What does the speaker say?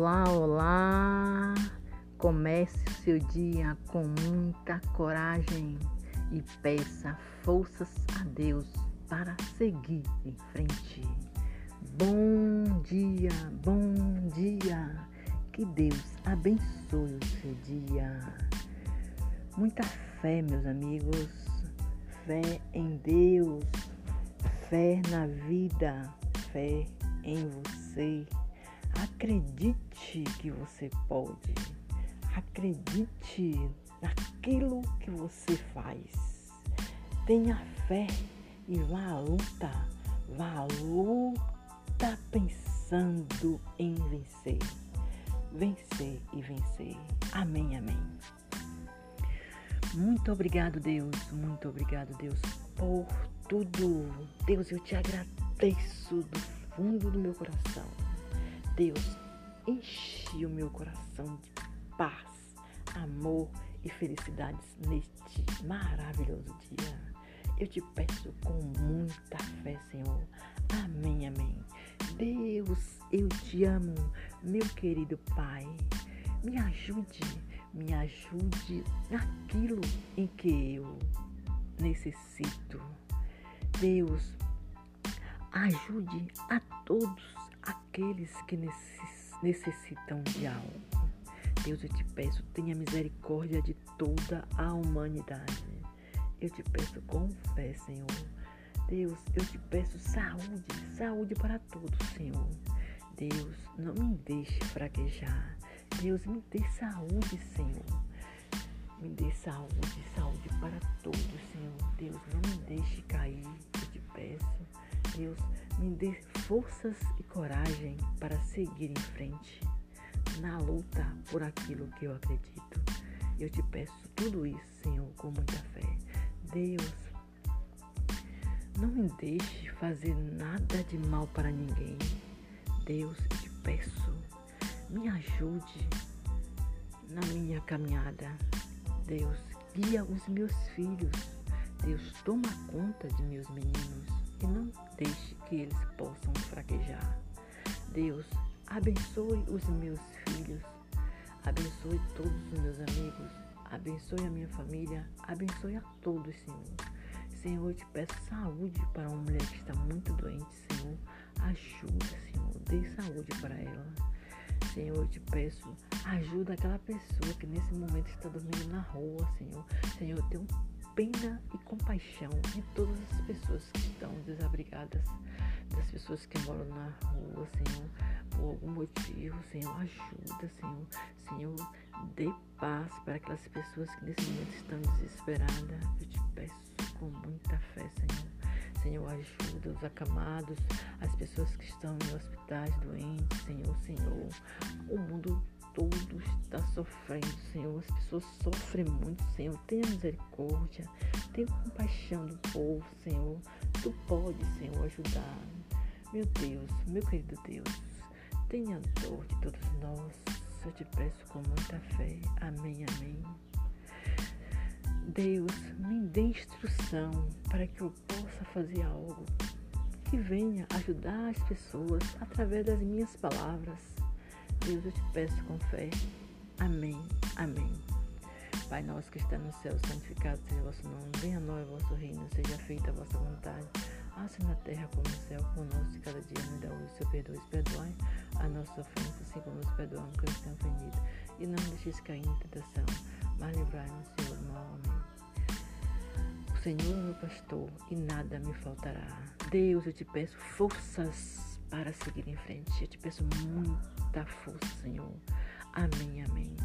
Olá, olá! Comece o seu dia com muita coragem e peça forças a Deus para seguir em frente. Bom dia, bom dia! Que Deus abençoe o seu dia. Muita fé, meus amigos, fé em Deus, fé na vida, fé em você. Acredite que você pode. Acredite naquilo que você faz. Tenha fé e vá à luta. Vá à luta pensando em vencer. Vencer e vencer. Amém, amém. Muito obrigado, Deus. Muito obrigado, Deus, por tudo. Deus, eu te agradeço do fundo do meu coração. Deus, enche o meu coração de paz, amor e felicidades neste maravilhoso dia. Eu te peço com muita fé, Senhor. Amém, amém. Deus, eu te amo, meu querido Pai. Me ajude, me ajude naquilo em que eu necessito. Deus, ajude a todos aqueles que necessitam de algo. Deus, eu te peço, tenha misericórdia de toda a humanidade. Eu te peço com fé, Senhor. Deus, eu te peço saúde, saúde para todos, Senhor. Deus, não me deixe fraquejar. Deus, me dê saúde, Senhor. Me dê saúde, saúde para todos, Senhor. Deus, não me deixe cair, eu te peço. Deus, me dê forças e coragem para seguir em frente na luta por aquilo que eu acredito. Eu te peço tudo isso, Senhor, com muita fé. Deus, não me deixe fazer nada de mal para ninguém. Deus, eu te peço, me ajude na minha caminhada. Deus, guia os meus filhos. Deus, toma conta de meus meninos deixe que eles possam fraquejar. Deus, abençoe os meus filhos, abençoe todos os meus amigos, abençoe a minha família, abençoe a todos, Senhor. Senhor, eu te peço saúde para uma mulher que está muito doente, Senhor. Ajuda, Senhor, dê saúde para ela. Senhor, eu te peço, ajuda aquela pessoa que nesse momento está dormindo na rua, Senhor. Senhor, tenho pena e compaixão de todas as pessoas que estão desabrigadas, das pessoas que moram na rua, Senhor, por algum motivo, Senhor, ajuda, Senhor, Senhor, dê paz para aquelas pessoas que nesse momento estão desesperadas. Eu te peço com muita fé, Senhor. Senhor, ajuda os acamados, as pessoas que estão em hospitais doentes, Senhor, Senhor. Sofrendo, Senhor. As pessoas sofrem muito, Senhor. Tenha misericórdia, tenha compaixão do povo, Senhor. Tu pode, Senhor, ajudar. Meu Deus, meu querido Deus, tenha dor de todos nós. Eu te peço com muita fé. Amém, amém. Deus, me dê instrução para que eu possa fazer algo que venha ajudar as pessoas através das minhas palavras Deus, eu te peço com fé. Amém. Amém. Pai nosso que está no céu, santificado seja o vosso nome. Venha a nós o vosso reino, seja feita a vossa vontade. Assim na terra como no céu, conosco e cada dia me dá hoje seu perdão e perdoai a nossa ofensa, assim como nos perdoamos que nos têm ofendido. E não nos deixeis cair em tentação, mas livrai-nos, Senhor, do mal. Amém. O Senhor é meu pastor e nada me faltará. Deus, eu te peço forças para seguir em frente. Eu te peço muito Amém, amém.